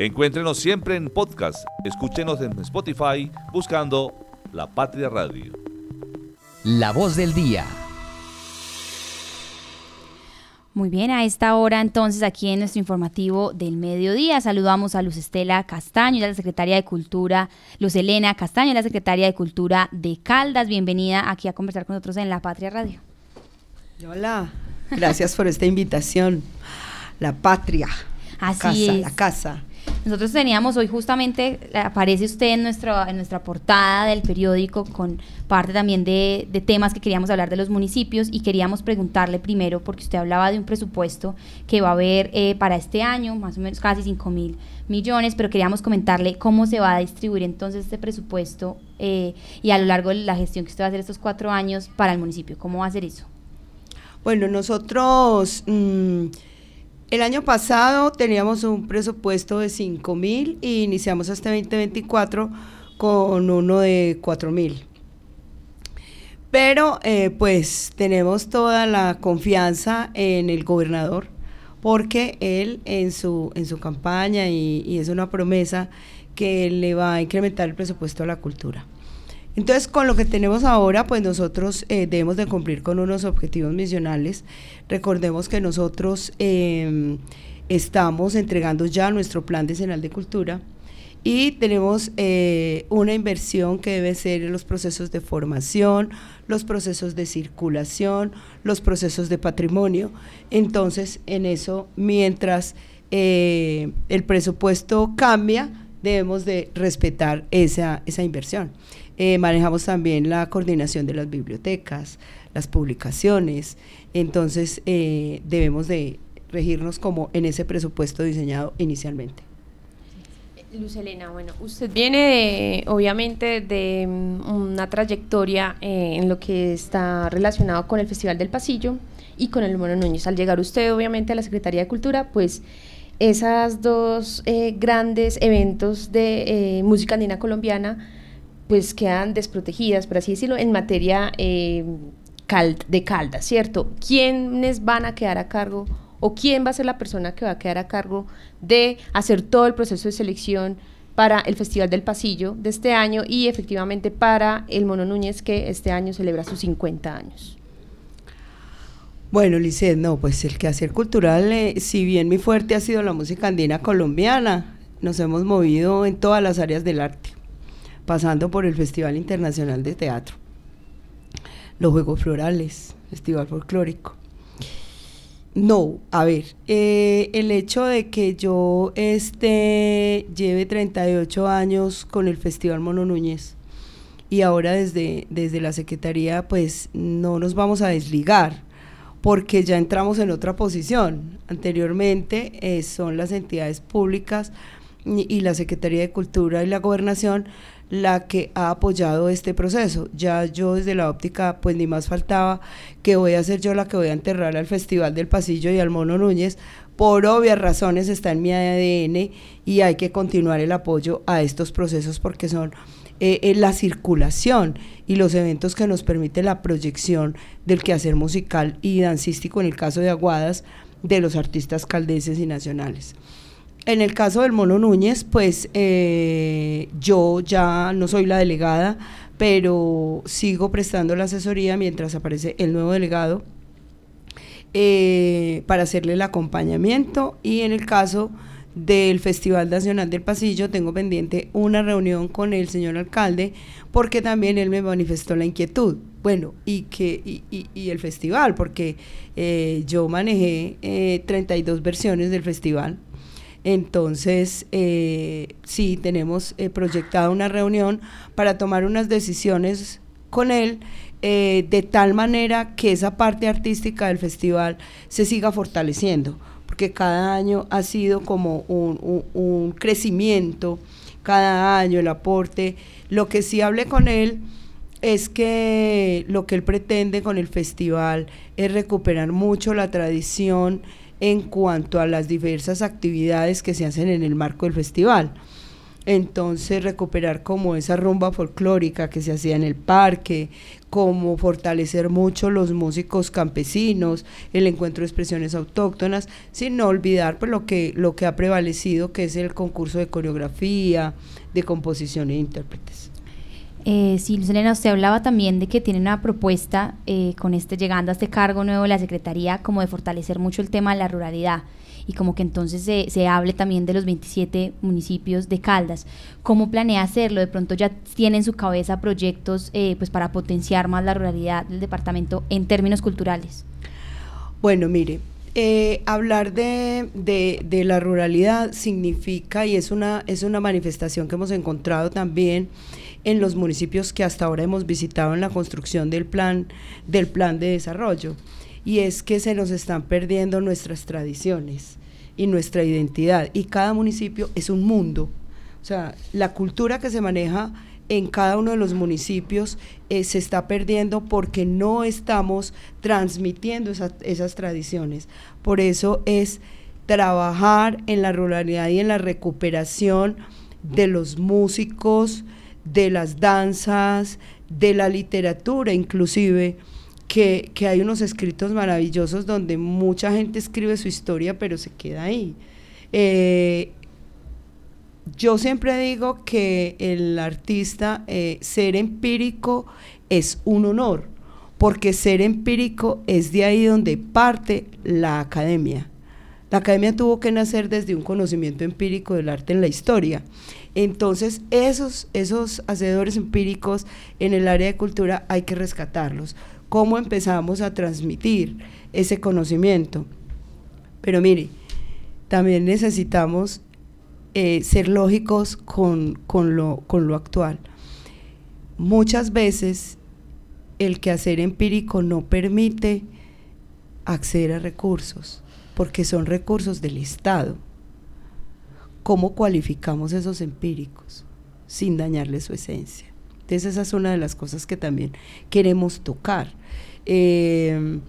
Encuéntrenos siempre en podcast. Escúchenos en Spotify buscando La Patria Radio. La voz del día. Muy bien, a esta hora entonces aquí en nuestro informativo del mediodía saludamos a Luz Estela Castaño, la secretaria de Cultura, Luz Elena Castaño, la secretaria de Cultura de Caldas. Bienvenida aquí a conversar con nosotros en La Patria Radio. Hola, gracias por esta invitación. La Patria. Así casa, es. La casa. Nosotros teníamos hoy justamente, aparece usted en, nuestro, en nuestra portada del periódico con parte también de, temas que queríamos hablar de los municipios y queríamos preguntarle primero, porque usted hablaba de un presupuesto que va a haber eh, para este año, más o menos casi 5 mil millones, pero queríamos comentarle cómo se va a distribuir entonces este presupuesto eh, y a lo largo de la gestión que usted va a hacer estos cuatro años para el municipio. ¿Cómo va a hacer eso? Bueno, nosotros... Mmm, el año pasado teníamos un presupuesto de 5 mil y iniciamos este 2024 con uno de 4 mil. Pero eh, pues tenemos toda la confianza en el gobernador porque él en su, en su campaña y es una promesa que le va a incrementar el presupuesto a la cultura. Entonces, con lo que tenemos ahora, pues nosotros eh, debemos de cumplir con unos objetivos misionales. Recordemos que nosotros eh, estamos entregando ya nuestro plan decenal de cultura y tenemos eh, una inversión que debe ser en los procesos de formación, los procesos de circulación, los procesos de patrimonio. Entonces, en eso, mientras el presupuesto cambia, debemos de respetar esa, esa inversión. Eh, manejamos también la coordinación de las bibliotecas, las publicaciones, entonces eh, debemos de regirnos como en ese presupuesto diseñado inicialmente. Luz Elena, bueno, usted viene de, obviamente de um, una trayectoria eh, en lo que está relacionado con el Festival del Pasillo y con el Mono Núñez. Al llegar usted obviamente a la Secretaría de Cultura, pues esas dos grandes eventos de música andina colombiana pues quedan desprotegidas, por así decirlo, en materia eh, de calda, ¿cierto? ¿Quiénes van a quedar a cargo o quién va a ser la persona que va a quedar a cargo de hacer todo el proceso de selección para el Festival del Pasillo de este año y efectivamente para el Mono Núñez que este año celebra sus 50 años? Bueno, Lisset, no, pues el quehacer cultural, eh, si bien mi fuerte ha sido la música andina colombiana, nos hemos movido en todas las áreas del arte, pasando por el Festival Internacional de Teatro, los Juegos Florales, Festival Folclórico. No, a ver, eh, el hecho de que yo este, lleve 38 años con el Festival Mono Núñez y ahora desde, desde la Secretaría, pues no nos vamos a desligar porque ya entramos en otra posición. Anteriormente eh, son las entidades públicas y, y, la Secretaría de Cultura y la Gobernación la que ha apoyado este proceso. Ya yo desde la óptica, pues ni más faltaba que voy a ser yo la que voy a enterrar al Festival del Pasillo y al Mono Núñez. Por obvias razones está en mi ADN y hay que continuar el apoyo a estos procesos porque son eh, eh, la circulación y los eventos que nos permite la proyección del quehacer musical y dancístico en el caso de Aguadas de los artistas caldeses y nacionales. En el caso del Mono Núñez, pues eh, yo ya no soy la delegada, pero sigo prestando la asesoría mientras aparece el nuevo delegado eh, para hacerle el acompañamiento. Y en el caso del Festival Nacional del Pasillo tengo pendiente una reunión con el señor alcalde porque también él me manifestó la inquietud. Bueno, y, que, y, el festival, porque eh, yo manejé 32 versiones del festival entonces, eh, sí, tenemos eh, proyectada una reunión para tomar unas decisiones con él eh, de tal manera que esa parte artística del festival se siga fortaleciendo, porque cada año ha sido como un, un crecimiento, cada año el aporte. Lo que sí hablé con él es que lo que él pretende con el festival es recuperar mucho la tradición en cuanto a las diversas actividades que se hacen en el marco del festival. Entonces recuperar como esa rumba folclórica que se hacía en el parque, como fortalecer mucho los músicos campesinos, el encuentro de expresiones autóctonas, sin no olvidar pues, lo, que, lo que ha prevalecido, que es el concurso de coreografía, de composición e intérpretes. Eh, sí, Selena, usted hablaba también de que tiene una propuesta eh, con este llegando a este cargo nuevo de la Secretaría como de fortalecer mucho el tema de la ruralidad y como que entonces se, se hable también de los 27 municipios de Caldas. ¿Cómo planea hacerlo? De pronto ya tiene en su cabeza proyectos eh, pues para potenciar más la ruralidad del departamento en términos culturales. Bueno, mire, eh, hablar de, de, de, la ruralidad significa, y es una, es una manifestación que hemos encontrado también en los municipios que hasta ahora hemos visitado en la construcción del plan, del plan de desarrollo. Y es que se nos están perdiendo nuestras tradiciones y nuestra identidad. Y cada municipio es un mundo. O sea, la cultura que se maneja en cada uno de los municipios eh, se está perdiendo porque no estamos transmitiendo esas tradiciones. Por eso es trabajar en la ruralidad y en la recuperación de los músicos, de las danzas, de la literatura inclusive, que, hay unos escritos maravillosos donde mucha gente escribe su historia, pero se queda ahí. Eh, yo siempre digo que el artista, eh, ser empírico es un honor, porque ser empírico es de ahí donde parte la academia. La academia tuvo que nacer desde un conocimiento empírico del arte en la historia. Entonces, esos, esos hacedores empíricos en el área de cultura hay que rescatarlos. ¿Cómo empezamos a transmitir ese conocimiento? Pero mire, también necesitamos eh, ser lógicos con, lo, con lo actual. Muchas veces el quehacer empírico no permite acceder a recursos, porque son recursos del Estado ¿Cómo cualificamos esos empíricos sin dañarle su esencia? Entonces esa es una de las cosas que también queremos tocar. Eh,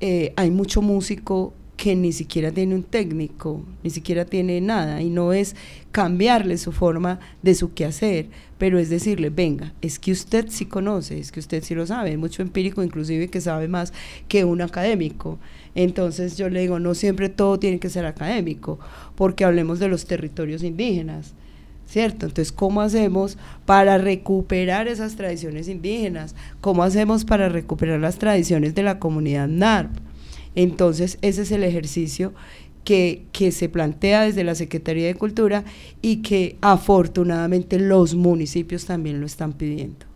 eh, hay mucho músico que ni siquiera tiene un técnico, ni siquiera tiene nada, y no es cambiarle su forma de su quehacer, pero es decirle, venga, es que usted sí conoce, es que usted sí lo sabe, hay mucho empírico inclusive que sabe más que un académico. Entonces yo le digo, no siempre todo tiene que ser académico, porque hablemos de los territorios indígenas. ¿Cierto? Entonces, ¿cómo hacemos para recuperar esas tradiciones indígenas? ¿Cómo hacemos para recuperar las tradiciones de la comunidad NARP? Entonces, ese es el ejercicio que, que, se plantea desde la Secretaría de Cultura y que afortunadamente los municipios también lo están pidiendo.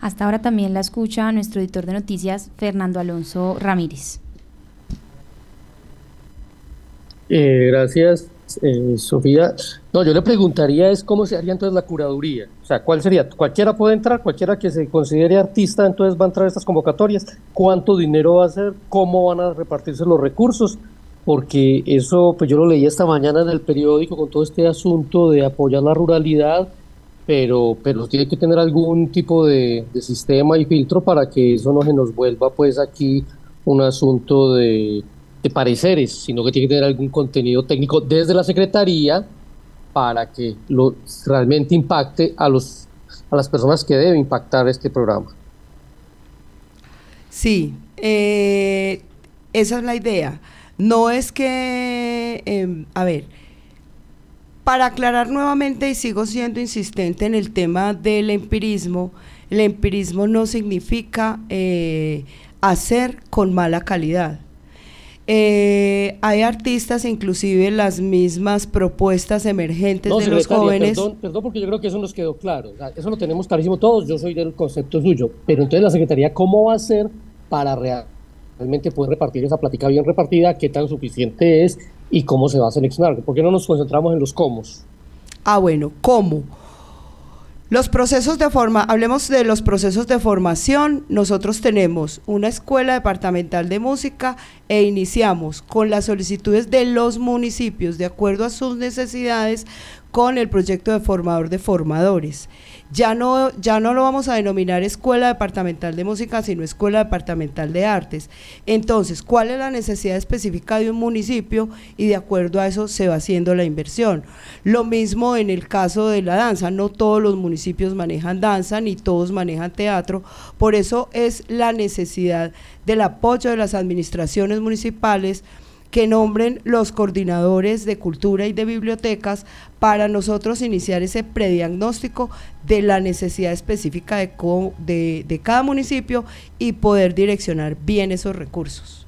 Hasta ahora también la escucha nuestro editor de noticias, Fernando Alonso Ramírez. Eh, gracias, eh, Sofía. No, yo le preguntaría es cómo se haría entonces la curaduría. O sea, ¿cuál sería? Cualquiera puede entrar, cualquiera que se considere artista, entonces va a entrar a estas convocatorias. ¿Cuánto dinero va a ser? ¿Cómo van a repartirse los recursos? Porque eso, pues yo lo leí esta mañana en el periódico con todo este asunto de apoyar la ruralidad pero, pero tiene que tener algún tipo de, de sistema y filtro para que eso no se nos vuelva pues aquí un asunto de, de pareceres, sino que tiene que tener algún contenido técnico desde la Secretaría para que lo, realmente impacte a, los, a las personas que debe impactar este programa. Sí, eh, esa es la idea. No es que, em, a ver, para aclarar nuevamente y sigo siendo insistente en el tema del empirismo, el empirismo no significa eh, hacer con mala calidad. Eh, hay artistas, inclusive las mismas propuestas emergentes de los jóvenes. Perdón, perdón, porque yo creo que eso nos quedó claro. eso lo tenemos clarísimo todos. Yo soy del concepto suyo. Pero entonces la Secretaría, ¿cómo va a hacer para realmente poder repartir esa plática bien repartida? ¿Qué tan suficiente es? ¿Y cómo se va a seleccionar? ¿Por qué no nos concentramos en los cómo? Ah, bueno, ¿cómo? Los procesos de forma, hablemos de los procesos de formación. Nosotros tenemos una escuela departamental de música e iniciamos con las solicitudes de los municipios de acuerdo a sus necesidades con el proyecto de formador de formadores. Ya no, ya no lo vamos a denominar escuela departamental de música, sino escuela departamental de artes. Entonces, ¿cuál es la necesidad específica de un municipio? Y de acuerdo a eso se va haciendo la inversión. Lo mismo en el caso de la danza, no todos los municipios manejan danza, ni todos manejan teatro, por eso es la necesidad del apoyo de las administraciones municipales que nombren los coordinadores de cultura y de bibliotecas para nosotros iniciar ese prediagnóstico de la necesidad específica de, de, cada municipio y poder direccionar bien esos recursos.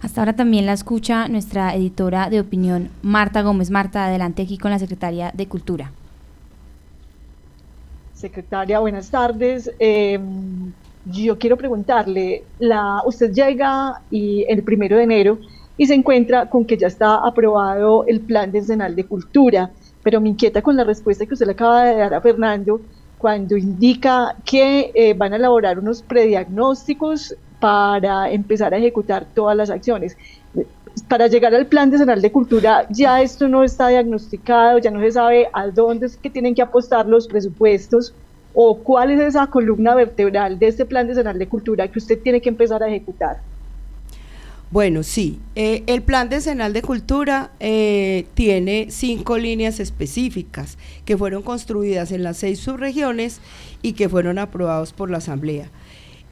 Hasta ahora también la escucha nuestra editora de opinión, Marta Gómez. Marta, adelante aquí con la Secretaria de Cultura. Secretaria, buenas tardes. Em, yo quiero preguntarle, la, usted llega y el primero de enero y se encuentra con que ya está aprobado el Plan Decenal de Cultura, pero me inquieta con la respuesta que usted le acaba de dar a Fernando cuando indica que eh, van a elaborar unos prediagnósticos para empezar a ejecutar todas las acciones. Para llegar al Plan Decenal de Cultura, ya esto no está diagnosticado, ya no se sabe a dónde es que tienen que apostar los presupuestos o cuál es esa columna vertebral de este Plan Decenal de Cultura que usted tiene que empezar a ejecutar. Bueno, sí, eh, el Plan Decenal de Cultura eh, tiene cinco líneas específicas que fueron construidas en las seis subregiones y que fueron aprobados por la Asamblea.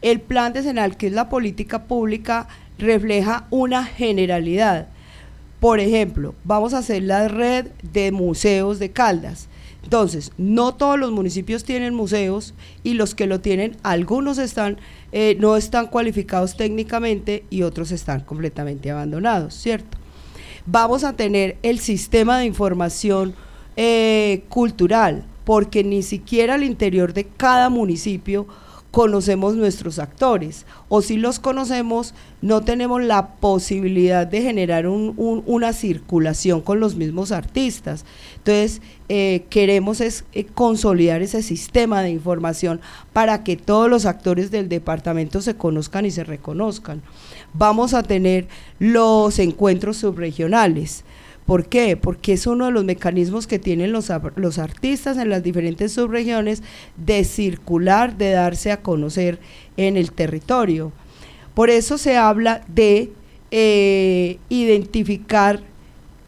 El Plan Decenal, que es la política pública, refleja una generalidad. Por ejemplo, vamos a hacer la red de museos de Caldas. Entonces, no todos los municipios tienen museos y los que lo tienen, algunos están eh, no están cualificados técnicamente y otros están completamente abandonados, ¿cierto? Vamos a tener el sistema de información eh, cultural, porque ni siquiera al interior de cada municipio conocemos nuestros actores o si los conocemos no tenemos la posibilidad de generar una circulación con los mismos artistas. Entonces eh, queremos es, eh, consolidar ese sistema de información para que todos los actores del departamento se conozcan y se reconozcan. Vamos a tener los encuentros subregionales ¿Por qué? Porque es uno de los mecanismos que tienen los, los artistas en las diferentes subregiones de circular, de darse a conocer en el territorio. Por eso se habla de eh, identificar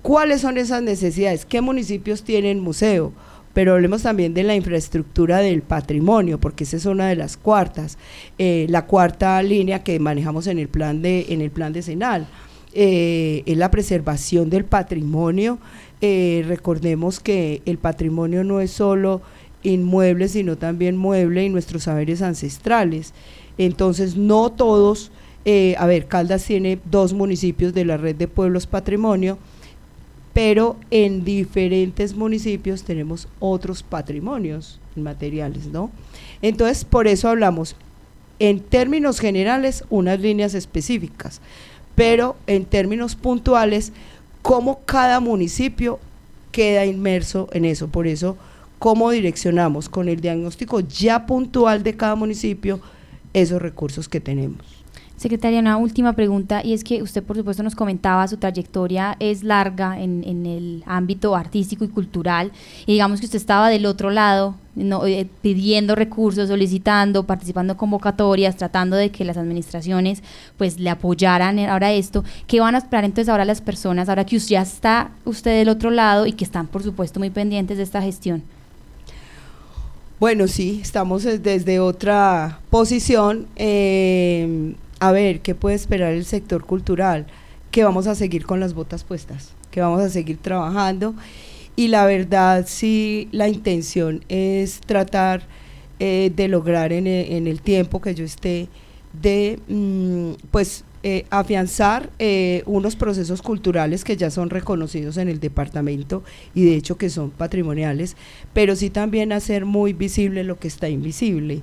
cuáles son esas necesidades, qué municipios tienen museo, pero hablemos también de la infraestructura del patrimonio, porque esa es una de las cuartas, eh, la cuarta línea que manejamos en el plan de, en el plan decenal eh, es la preservación del patrimonio. Eh, recordemos que el patrimonio no es solo inmueble, sino también mueble y nuestros saberes ancestrales. Entonces, no todos, eh, a ver, Caldas tiene dos municipios de la red de pueblos patrimonio, pero en diferentes municipios tenemos otros patrimonios materiales, ¿no? Entonces, por eso hablamos en términos generales unas líneas específicas pero en términos puntuales, cómo cada municipio queda inmerso en eso. Por eso, cómo direccionamos con el diagnóstico ya puntual de cada municipio esos recursos que tenemos. Secretaria, una última pregunta y es que usted por supuesto nos comentaba su trayectoria es larga en, el ámbito artístico y cultural y digamos que usted estaba del otro lado no, eh, pidiendo recursos, solicitando, participando en convocatorias, tratando de que las administraciones pues le apoyaran ahora esto. ¿Qué van a esperar entonces ahora las personas, ahora que ya está usted del otro lado y que están por supuesto muy pendientes de esta gestión? Bueno, sí, estamos desde otra posición. Eh, a ver, ¿qué puede esperar el sector cultural? Que vamos a seguir con las botas puestas, que vamos a seguir trabajando. Y la verdad, sí, la intención es tratar eh, de lograr en el, tiempo que yo esté, de mm, pues eh, afianzar eh, unos procesos culturales que ya son reconocidos en el departamento y de hecho que son patrimoniales, pero sí también hacer muy visible lo que está invisible.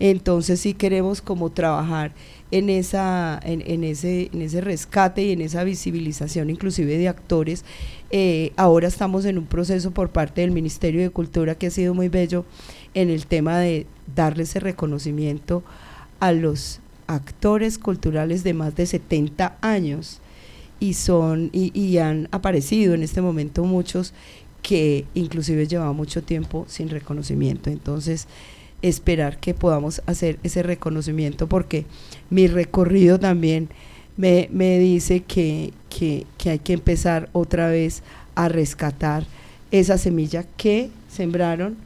Entonces sí queremos como trabajar en, esa, en, ese, en ese rescate y en esa visibilización inclusive de actores. Eh, ahora estamos en un proceso por parte del Ministerio de Cultura que ha sido muy bello en el tema de darle ese reconocimiento a los actores culturales de más de 70 años y son y, y han aparecido en este momento muchos que inclusive llevaba mucho tiempo sin reconocimiento. Entonces, esperar que podamos hacer ese reconocimiento porque mi recorrido también me, dice que, hay que empezar otra vez a rescatar esa semilla que sembraron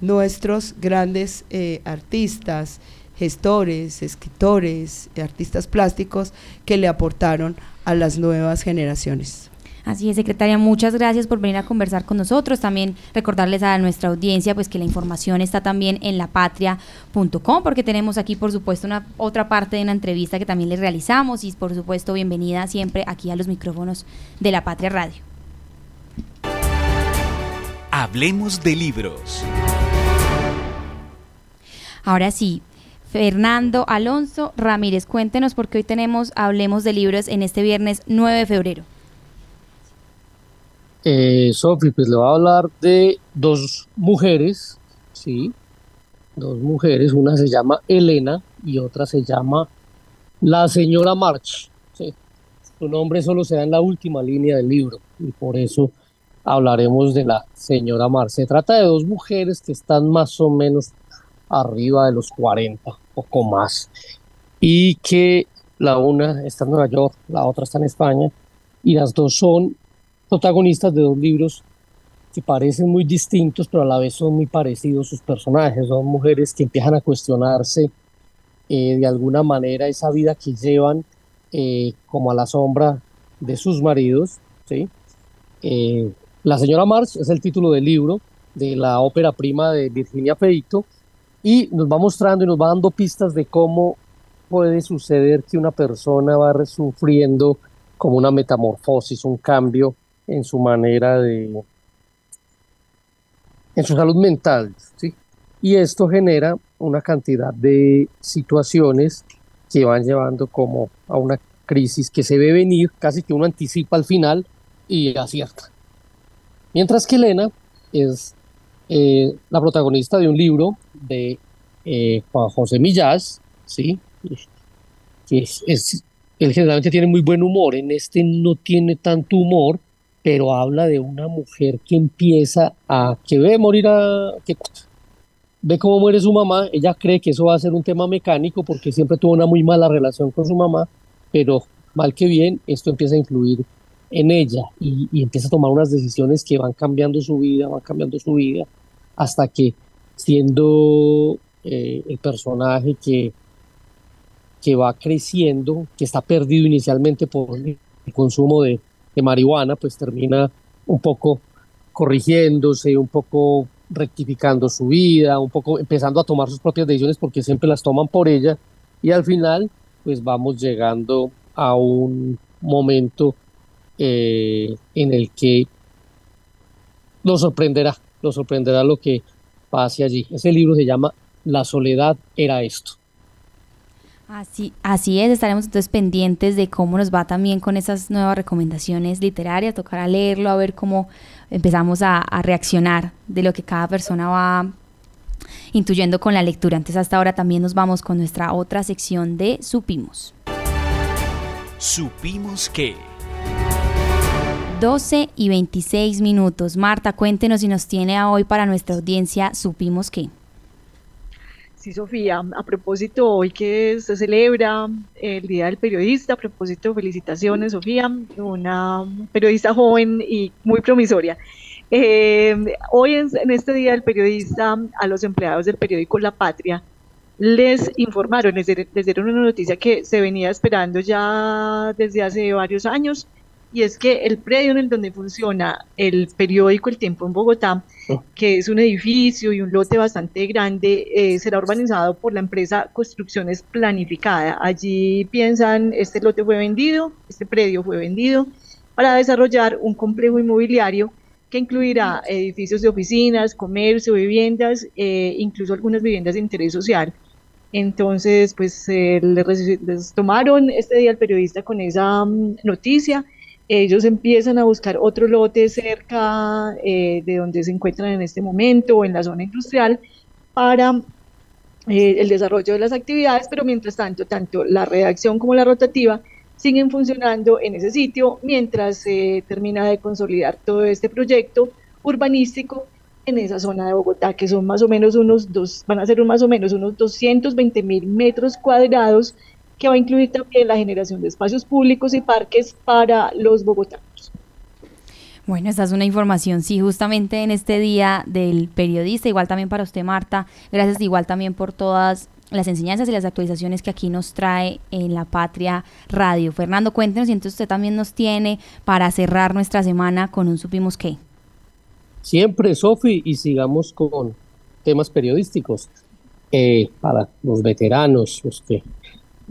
nuestros grandes eh, artistas, gestores, escritores, artistas plásticos que le aportaron a las nuevas generaciones. Así es, secretaria, muchas gracias por venir a conversar con nosotros. También recordarles a nuestra audiencia pues que la información está también en lapatria.com porque tenemos aquí por supuesto una otra parte de una entrevista que también les realizamos y por supuesto bienvenida siempre aquí a los micrófonos de La Patria Radio. Hablemos de libros. Ahora sí, Fernando Alonso Ramírez, cuéntenos por qué hoy tenemos Hablemos de libros en este viernes 9 de febrero. Eh, Sofi, pues le voy a hablar de dos mujeres, ¿sí? Dos mujeres, una se llama Elena y otra se llama la señora March. ¿sí? Su nombre solo se da en la última línea del libro y por eso hablaremos de la señora March. Se trata de dos mujeres que están más o menos arriba de los 40, poco más, y que la una está en Nueva York, la otra está en España, y las dos son protagonistas de dos libros que parecen muy distintos, pero a la vez son muy parecidos sus personajes. Son mujeres que empiezan a cuestionarse eh, de alguna manera esa vida que llevan eh, como a la sombra de sus maridos. ¿sí? Eh, la señora Marx es el título del libro de la ópera prima de Virginia Feito y nos va mostrando y nos va dando pistas de cómo puede suceder que una persona va sufriendo como una metamorfosis, un cambio en su manera de, en su salud mental, ¿sí? Y esto genera una cantidad de situaciones que van llevando como a una crisis que se ve venir, casi que uno anticipa al final y acierta. Mientras que Elena es eh, la protagonista de un libro de eh, Juan José Millás, ¿sí? que es, es, él generalmente tiene muy buen humor, en este no tiene tanto humor, pero habla de una mujer que empieza a, que ve morir a, que ve cómo muere su mamá, ella cree que eso va a ser un tema mecánico porque siempre tuvo una muy mala relación con su mamá, pero mal que bien, esto empieza a influir en ella y, empieza a tomar unas decisiones que van cambiando su vida, van cambiando su vida, hasta que siendo eh, el personaje que, que va creciendo, que está perdido inicialmente por el consumo de, de marihuana, pues termina un poco corrigiéndose, un poco rectificando su vida, un poco empezando a tomar sus propias decisiones porque siempre las toman por ella y al final pues vamos llegando a un momento eh, en el que nos sorprenderá, nos sorprenderá lo que pase allí. Ese libro se llama La soledad era esto. Así, así es, estaremos entonces pendientes de cómo nos va también con esas nuevas recomendaciones literarias, tocar a leerlo, a ver cómo empezamos a, a reaccionar de lo que cada persona va intuyendo con la lectura. Antes hasta ahora también nos vamos con nuestra otra sección de Supimos. Supimos que... 12 y 26 minutos. Marta, cuéntenos si nos tiene a hoy para nuestra audiencia Supimos que. Sí, Sofía, a propósito, hoy que se celebra el Día del Periodista, a propósito, felicitaciones, Sofía, una periodista joven y muy promisoria. Eh, hoy en, este Día del Periodista, a los empleados del periódico La Patria les informaron, les dieron una noticia que se venía esperando ya desde hace varios años, y es que el predio en el donde funciona el periódico El Tiempo en Bogotá, que es un edificio y un lote bastante grande, eh, será urbanizado por la empresa Construcciones Planificada. Allí piensan, este lote fue vendido, este predio fue vendido para desarrollar un complejo inmobiliario que incluirá edificios de oficinas, comercio, viviendas, eh, incluso algunas viviendas de interés social. Entonces, pues eh, les, les, tomaron este día al periodista con esa um, noticia ellos empiezan a buscar otro lote cerca eh, de donde se encuentran en este momento o en la zona industrial para eh, el desarrollo de las actividades, pero mientras tanto, tanto la redacción como la rotativa siguen funcionando en ese sitio mientras se termina de consolidar todo este proyecto urbanístico en esa zona de Bogotá, que son más o menos unos dos, van a ser más o menos unos 220 mil metros cuadrados que va a incluir también la generación de espacios públicos y parques para los bogotanos. Bueno, esta es una información, sí, justamente en este día del periodista, igual también para usted, Marta, gracias igual también por todas las enseñanzas y las actualizaciones que aquí nos trae en La Patria Radio. Fernando, cuéntenos y entonces usted también nos tiene para cerrar nuestra semana con un Supimos qué. Siempre, Sofi, y sigamos con temas periodísticos. Eh, para los veteranos, los que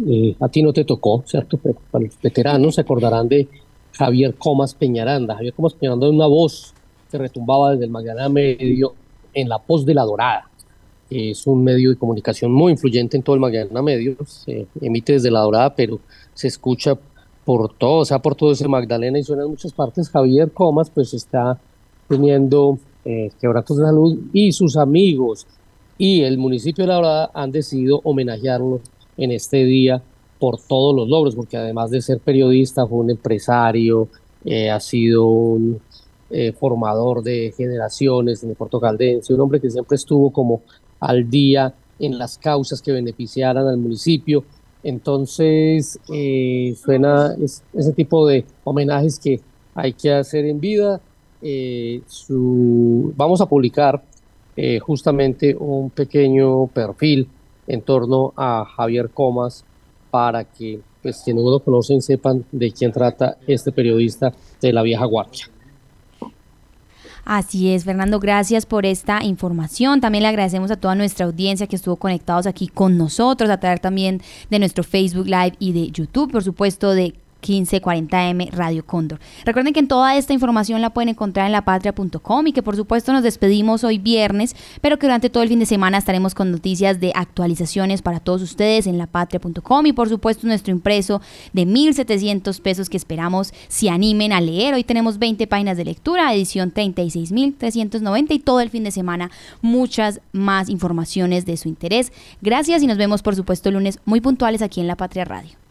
eh, a ti no te tocó, ¿cierto? Pero para los veteranos se acordarán de Javier Comas Peñaranda. Javier Comas Peñaranda era una voz que retumbaba desde el Magdalena Medio en la Post de la Dorada. Es un medio de comunicación muy influyente en todo el Magdalena Medio. Se emite desde la Dorada, pero se escucha por todo, o sea, por todo ese Magdalena y suena en muchas partes. Javier Comas, pues está teniendo eh, quebratos de salud y sus amigos y el municipio de La Dorada han decidido homenajearlo en este día por todos los logros, porque además de ser periodista, fue un empresario, eh, ha sido un eh, formador de generaciones en el Puerto Caldense, un hombre que siempre estuvo como al día en las causas que beneficiaran al municipio. Entonces, eh, suena ese tipo de homenajes que hay que hacer en vida. su, vamos a publicar justamente un pequeño perfil en torno a Javier Comas para que pues quienes no lo conocen sepan de quién trata este periodista de la vieja guardia. Así es, Fernando, gracias por esta información. También le agradecemos a toda nuestra audiencia que estuvo conectados aquí con nosotros, a través también de nuestro Facebook Live y de YouTube, por supuesto, de 1540M Radio Cóndor. Recuerden que en toda esta información la pueden encontrar en lapatria.com y que por supuesto nos despedimos hoy viernes, pero que durante todo el fin de semana estaremos con noticias de actualizaciones para todos ustedes en lapatria.com y por supuesto nuestro impreso de 1.700 pesos que esperamos se animen a leer. Hoy tenemos 20 páginas de lectura, edición 36.390 y todo el fin de semana muchas más informaciones de su interés. Gracias y nos vemos por supuesto lunes muy puntuales aquí en La Patria Radio.